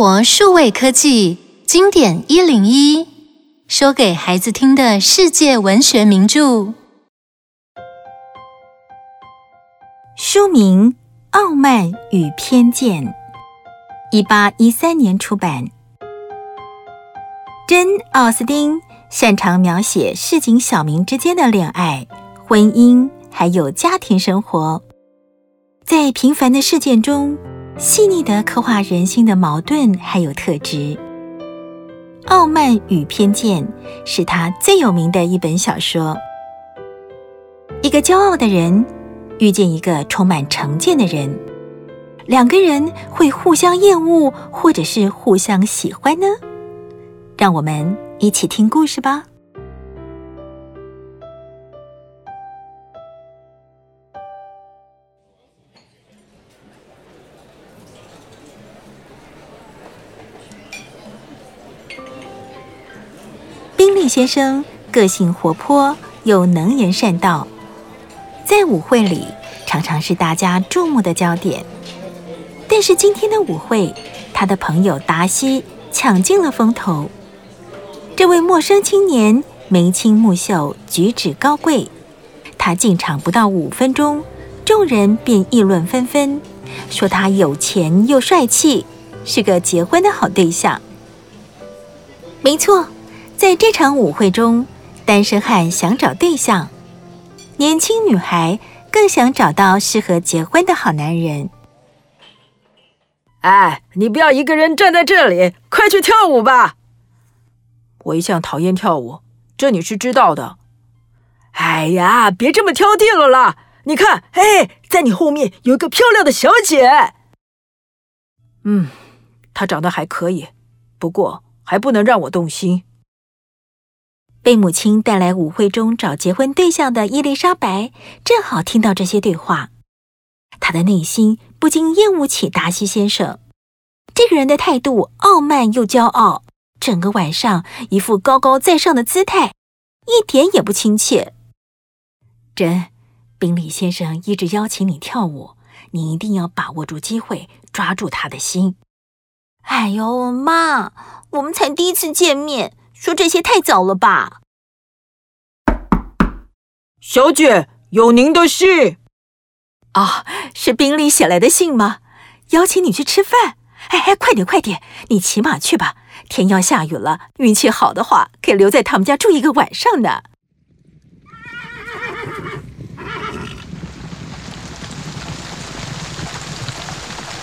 活数位科技经典一零一，说给孩子听的世界文学名著。书名《傲慢与偏见》，一八一三年出版。珍·奥斯汀擅长描写市井小民之间的恋爱、婚姻，还有家庭生活，在平凡的事件中，细腻地刻画人心的矛盾还有特质。《傲慢与偏见》是他最有名的一本小说。一个骄傲的人遇见一个充满成见的人，两个人会互相厌恶，或者是互相喜欢呢？让我们一起听故事吧。先生个性活泼又能言善道，在舞会里常常是大家注目的焦点。但是今天的舞会，他的朋友达西抢尽了风头。这位陌生青年眉清目秀，举止高贵。他进场不到五分钟，众人便议论纷纷，说他有钱又帅气，是个结婚的好对象。没错。在这场舞会中，单身汉想找对象，年轻女孩更想找到适合结婚的好男人。哎，你不要一个人站在这里，快去跳舞吧！我一向讨厌跳舞，这你是知道的。哎呀，别这么挑剔了啦！你看，哎，在你后面有一个漂亮的小姐。嗯，她长得还可以，不过还不能让我动心。被母亲带来舞会中找结婚对象的伊丽莎白，正好听到这些对话，她的内心不禁厌恶起达西先生。这个人的态度傲慢又骄傲，整个晚上一副高高在上的姿态，一点也不亲切。珍，宾利先生一直邀请你跳舞，你一定要把握住机会，抓住他的心。哎呦，妈，我们才第一次见面。说这些太早了吧，小姐，有您的信。啊，是宾利写来的信吗？邀请你去吃饭。哎哎，快点快点，你骑马去吧。天要下雨了，运气好的话，可以留在他们家住一个晚上呢。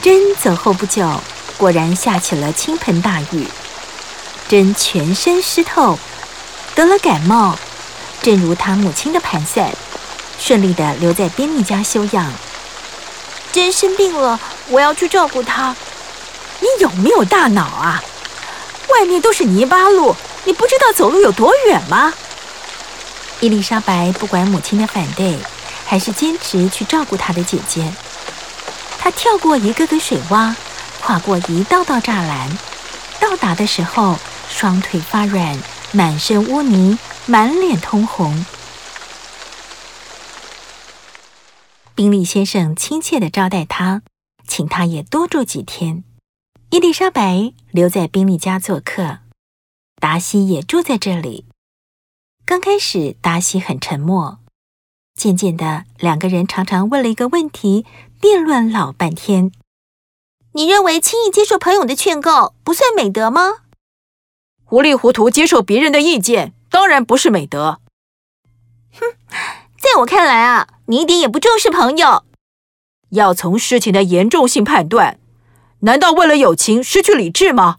真走后不久，果然下起了倾盆大雨。珍全身湿透，得了感冒，正如他母亲的盘算，顺利地留在宾利家休养。珍生病了，我要去照顾她。你有没有大脑啊？外面都是泥巴路，你不知道走路有多远吗？伊丽莎白不管母亲的反对，还是坚持去照顾她的姐姐。她跳过一个个水洼，跨过一道道栅栏，到达的时候。双腿发软，满身污泥，满脸通红。宾利先生亲切地招待他，请他也多住几天。伊丽莎白留在宾利家做客，达西也住在这里。刚开始，达西很沉默，渐渐的，两个人常常为了一个问题辩论老半天。你认为轻易接受朋友的劝告不算美德吗？糊里糊涂接受别人的意见，当然不是美德。哼，在我看来啊，你一点也不重视朋友。要从事情的严重性判断，难道为了友情失去理智吗？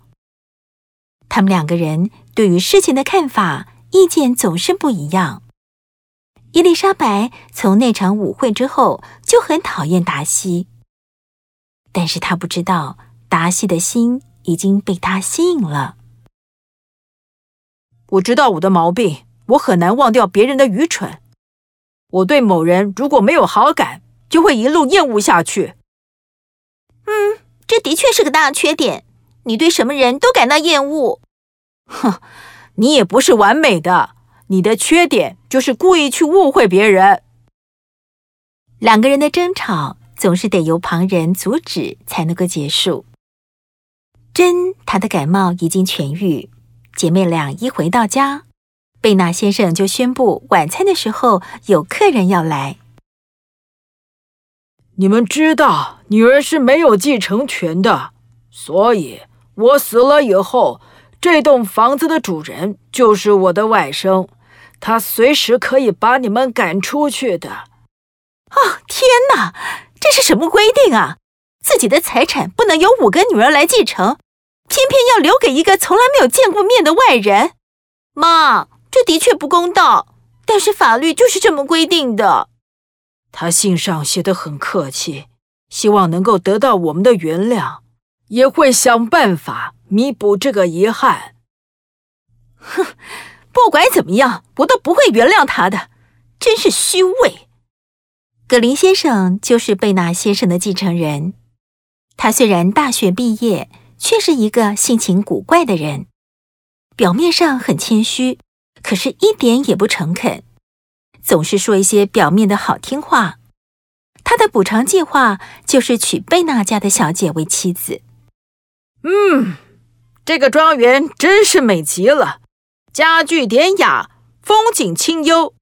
他们两个人对于事情的看法、意见总是不一样。伊丽莎白从那场舞会之后就很讨厌达西，但是她不知道达西的心已经被他吸引了。我知道我的毛病，我很难忘掉别人的愚蠢。我对某人如果没有好感，就会一路厌恶下去。嗯，这的确是个大缺点。你对什么人都感到厌恶。哼，你也不是完美的，你的缺点就是故意去误会别人。两个人的争吵总是得由旁人阻止才能够结束。珍她的感冒已经痊愈，姐妹俩一回到家，贝纳先生就宣布晚餐的时候有客人要来。你们知道，女儿是没有继承权的，所以我死了以后，这栋房子的主人就是我的外甥，他随时可以把你们赶出去的。哦，天哪，这是什么规定啊？自己的财产不能由五个女儿来继承，偏偏要留给一个从来没有见过面的外人。妈，这的确不公道，但是法律就是这么规定的。他信上写的很客气，希望能够得到我们的原谅，也会想办法弥补这个遗憾。哼，不管怎么样，我都不会原谅他的，真是虚伪。葛林先生就是贝纳先生的继承人，他虽然大学毕业，却是一个性情古怪的人，表面上很谦虚，可是一点也不诚恳。总是说一些表面的好听话。他的补偿计划就是娶贝纳家的小姐为妻子。嗯，这个庄园真是美极了，家具典雅，风景清幽，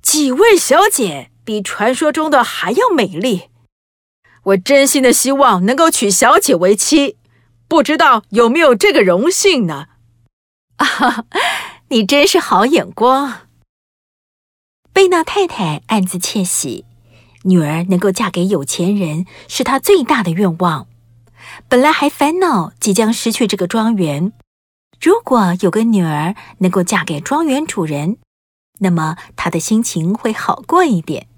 几位小姐比传说中的还要美丽。我真心的希望能够娶小姐为妻，不知道有没有这个荣幸呢？啊，你真是好眼光。贝纳太太暗自窃喜，女儿能够嫁给有钱人是她最大的愿望。本来还烦恼即将失去这个庄园，如果有个女儿能够嫁给庄园主人，那么她的心情会好过一点。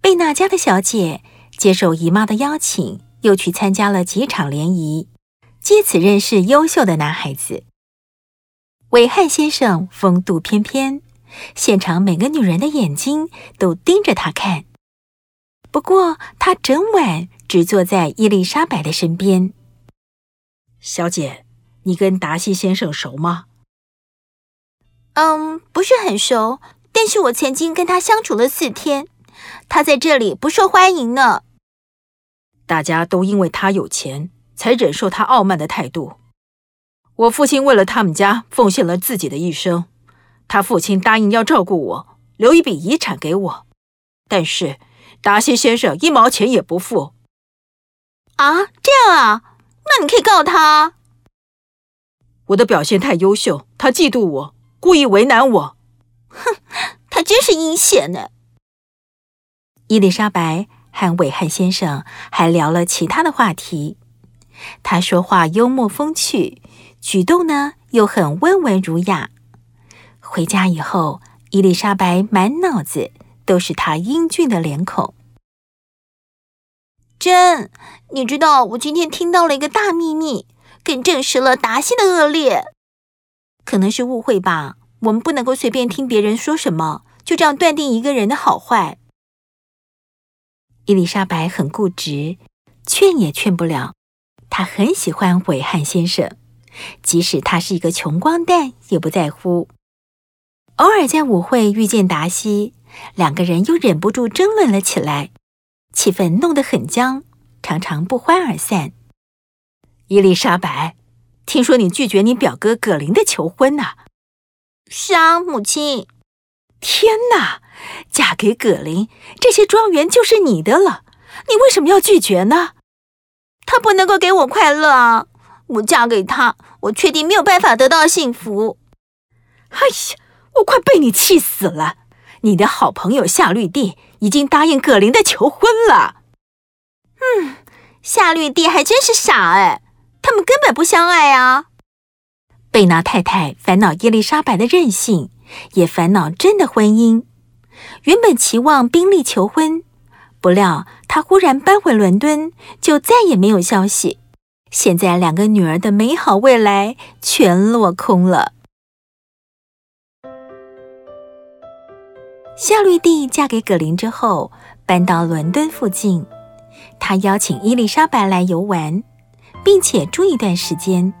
贝纳家的小姐接受姨妈的邀请，又去参加了几场联谊，借此认识优秀的男孩子。韦翰先生风度翩翩。现场每个女人的眼睛都盯着他看，不过他整晚只坐在伊丽莎白的身边。小姐，你跟达西先生熟吗？嗯，不是很熟，但是我曾经跟他相处了四天。他在这里不受欢迎呢。大家都因为他有钱，才忍受他傲慢的态度。我父亲为了他们家奉献了自己的一生。他父亲答应要照顾我，留一笔遗产给我，但是达西先生一毛钱也不付。啊，这样啊？那你可以告他。我的表现太优秀，他嫉妒我，故意为难我。哼，他真是阴险呢。伊丽莎白和韦汉先生还聊了其他的话题。他说话幽默风趣，举动呢又很温文儒雅。回家以后，伊丽莎白满脑子都是他英俊的脸孔。珍，你知道我今天听到了一个大秘密，更证实了达西的恶劣。可能是误会吧，我们不能够随便听别人说什么，就这样断定一个人的好坏。伊丽莎白很固执，劝也劝不了。她很喜欢韦汉先生，即使他是一个穷光蛋，也不在乎。偶尔在舞会遇见达西，两个人又忍不住争论了起来，气氛弄得很僵，常常不欢而散。伊丽莎白，听说你拒绝你表哥葛林的求婚呢？是啊，母亲。天哪，嫁给葛林，这些庄园就是你的了，你为什么要拒绝呢？他不能够给我快乐啊！我嫁给他，我确定没有办法得到幸福。哎呀！我快被你气死了！你的好朋友夏绿蒂已经答应葛林的求婚了。嗯，夏绿蒂还真是傻哎，他们根本不相爱啊。贝纳太太烦恼伊丽莎白的任性，也烦恼珍的婚姻。原本期望宾利求婚，不料他忽然搬回伦敦，就再也没有消息。现在两个女儿的美好未来全落空了。夏绿蒂嫁给葛林之后，搬到伦敦附近。她邀请伊丽莎白来游玩，并且住一段时间。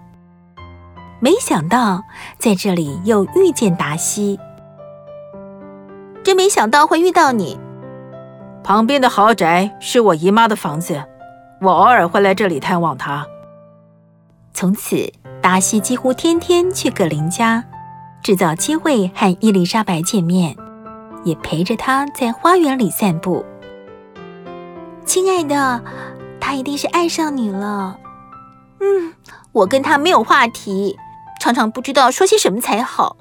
没想到在这里又遇见达西。真没想到会遇到你。旁边的豪宅是我姨妈的房子，我偶尔会来这里探望她。从此，达西几乎天天去葛林家，制造机会和伊丽莎白见面，也陪着她在花园里散步。亲爱的，他一定是爱上你了。嗯，我跟他没有话题，常常不知道说些什么才好。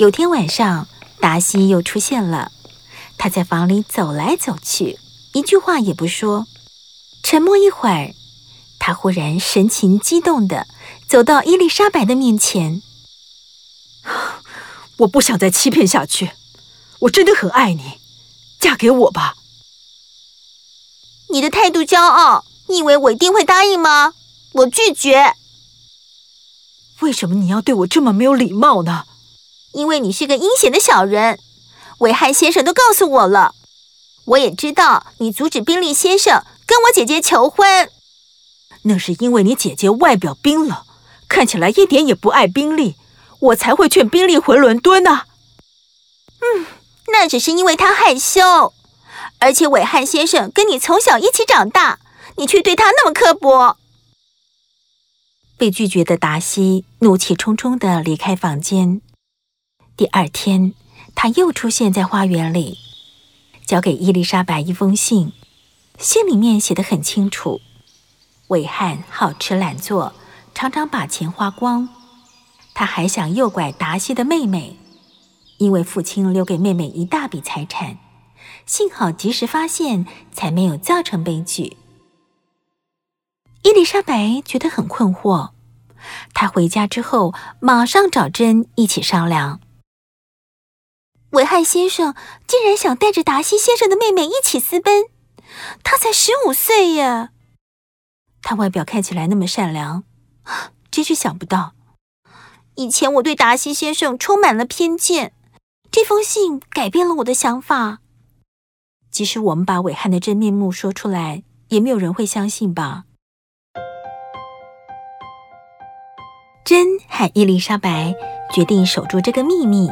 有天晚上，达西又出现了。他在房里走来走去，一句话也不说。沉默一会儿，他忽然神情激动地走到伊丽莎白的面前。我不想再欺骗下去，我真的很爱你，嫁给我吧。你的态度骄傲，你以为我一定会答应吗？我拒绝。为什么你要对我这么没有礼貌呢？因为你是个阴险的小人，韦汉先生都告诉我了。我也知道你阻止宾利先生跟我姐姐求婚，那是因为你姐姐外表冰冷，看起来一点也不爱宾利，我才会劝宾利回伦敦呢。嗯，那只是因为他害羞，而且韦汉先生跟你从小一起长大，你却对他那么刻薄。被拒绝的达西怒气冲冲地离开房间。第二天，他又出现在花园里，交给伊丽莎白一封信。信里面写得很清楚：韦汉好吃懒做，常常把钱花光。他还想诱拐达西的妹妹，因为父亲留给妹妹一大笔财产，幸好及时发现，才没有造成悲剧。伊丽莎白觉得很困惑，她回家之后马上找珍一起商量。维汉先生竟然想带着达西先生的妹妹一起私奔，他才十五岁呀！他外表看起来那么善良，真是想不到。以前我对达西先生充满了偏见，这封信改变了我的想法。即使我们把韦汉的真面目说出来，也没有人会相信吧？珍和伊丽莎白决定守住这个秘密。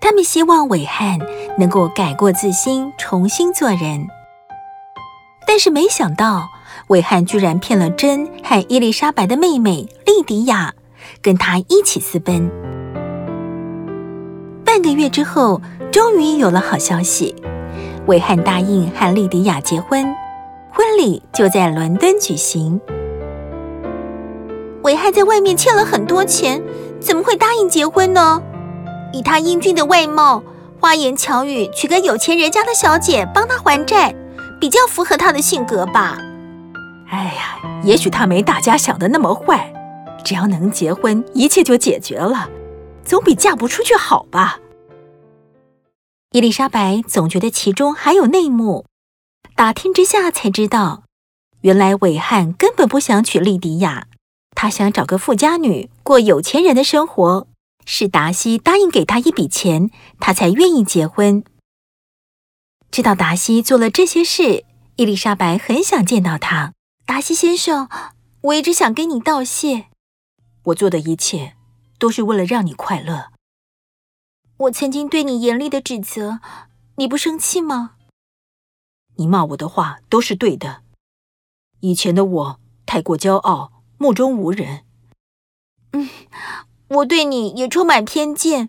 他们希望韦汉能够改过自新，重新做人。但是没想到，韦汉居然骗了珍和伊丽莎白的妹妹莉迪亚，跟他一起私奔。半个月之后，终于有了好消息，维汉答应和莉迪亚结婚，婚礼就在伦敦举行。韦汉在外面欠了很多钱，怎么会答应结婚呢？以他英俊的外貌，花言巧语娶个有钱人家的小姐帮他还债，比较符合他的性格吧。哎呀，也许他没大家想的那么坏，只要能结婚，一切就解决了，总比嫁不出去好吧。伊丽莎白总觉得其中还有内幕，打听之下才知道，原来韦汉根本不想娶莉迪亚，他想找个富家女过有钱人的生活。是达西答应给他一笔钱，他才愿意结婚。知道达西做了这些事，伊丽莎白很想见到他。达西先生，我一直想跟你道谢。我做的一切都是为了让你快乐。我曾经对你严厉的指责，你不生气吗？你骂我的话都是对的。以前的我太过骄傲，目中无人。嗯。我对你也充满偏见，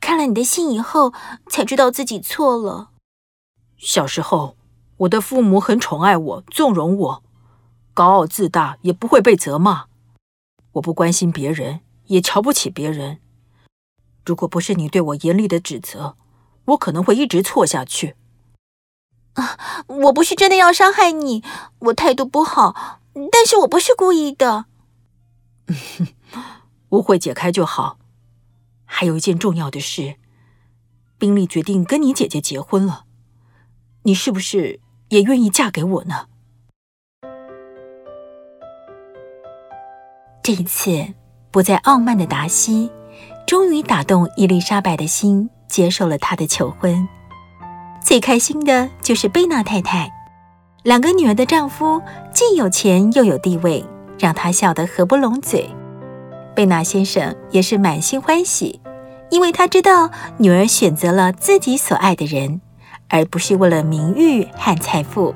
看了你的信以后，才知道自己错了。小时候，我的父母很宠爱我，纵容我，高傲自大也不会被责骂。我不关心别人，也瞧不起别人。如果不是你对我严厉的指责，我可能会一直错下去。啊，我不是真的要伤害你，我态度不好，但是我不是故意的。误会解开就好。还有一件重要的事，宾利决定跟你姐姐结婚了，你是不是也愿意嫁给我呢？这一次不再傲慢的达西，终于打动伊丽莎白的心，接受了她的求婚。最开心的就是贝娜太太，两个女儿的丈夫既有钱又有地位，让她笑得合不拢嘴。贝纳先生也是满心欢喜，因为他知道女儿选择了自己所爱的人，而不是为了名誉和财富。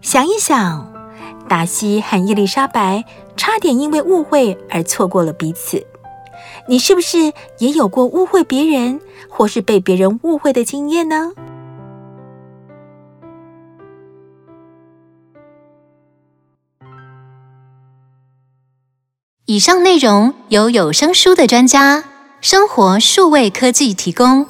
想一想，达西和伊丽莎白差点因为误会而错过了彼此。你是不是也有过误会别人，或是被别人误会的经验呢？以上内容由有声书的专家生活数位科技提供。